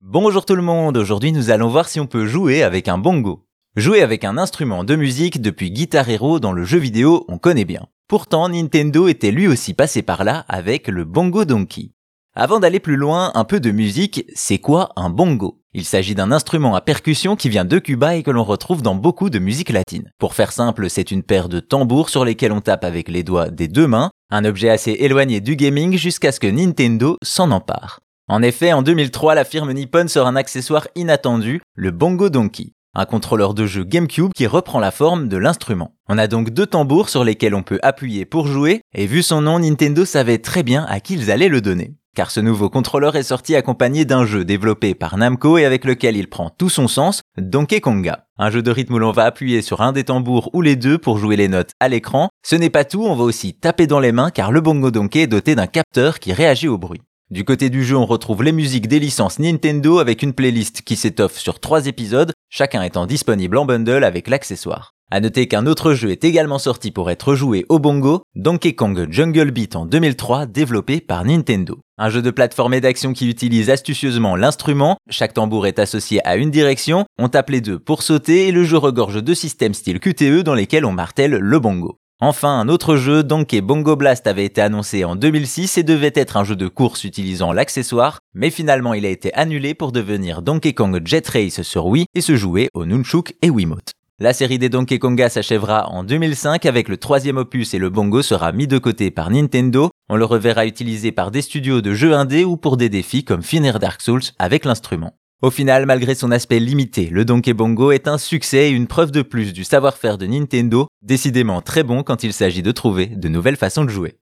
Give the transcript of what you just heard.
Bonjour tout le monde, aujourd'hui nous allons voir si on peut jouer avec un bongo. Jouer avec un instrument de musique depuis Guitar Hero dans le jeu vidéo, on connaît bien. Pourtant, Nintendo était lui aussi passé par là avec le Bongo Donkey. Avant d'aller plus loin, un peu de musique, c'est quoi un bongo? Il s'agit d'un instrument à percussion qui vient de Cuba et que l'on retrouve dans beaucoup de musique latine. Pour faire simple, c'est une paire de tambours sur lesquels on tape avec les doigts des deux mains, un objet assez éloigné du gaming jusqu'à ce que Nintendo s'en empare. En effet, en 2003, la firme Nippon sort un accessoire inattendu, le Bongo Donkey, un contrôleur de jeu GameCube qui reprend la forme de l'instrument. On a donc deux tambours sur lesquels on peut appuyer pour jouer, et vu son nom, Nintendo savait très bien à qui ils allaient le donner. Car ce nouveau contrôleur est sorti accompagné d'un jeu développé par Namco et avec lequel il prend tout son sens, Donkey Konga. Un jeu de rythme où l'on va appuyer sur un des tambours ou les deux pour jouer les notes à l'écran. Ce n'est pas tout, on va aussi taper dans les mains car le Bongo Donkey est doté d'un capteur qui réagit au bruit. Du côté du jeu, on retrouve les musiques des licences Nintendo avec une playlist qui s'étoffe sur trois épisodes, chacun étant disponible en bundle avec l'accessoire. À noter qu'un autre jeu est également sorti pour être joué au bongo, Donkey Kong Jungle Beat en 2003, développé par Nintendo. Un jeu de plateforme et d'action qui utilise astucieusement l'instrument, chaque tambour est associé à une direction, on tape les deux pour sauter et le jeu regorge de systèmes style QTE dans lesquels on martèle le bongo. Enfin, un autre jeu, Donkey Bongo Blast, avait été annoncé en 2006 et devait être un jeu de course utilisant l'accessoire, mais finalement il a été annulé pour devenir Donkey Kong Jet Race sur Wii et se jouer au Nunchuk et Wiimote. La série des Donkey Konga s'achèvera en 2005 avec le troisième opus et le bongo sera mis de côté par Nintendo. On le reverra utilisé par des studios de jeux indés ou pour des défis comme Finir Dark Souls avec l'instrument. Au final, malgré son aspect limité, le Donkey Bongo est un succès et une preuve de plus du savoir-faire de Nintendo, décidément très bon quand il s'agit de trouver de nouvelles façons de jouer.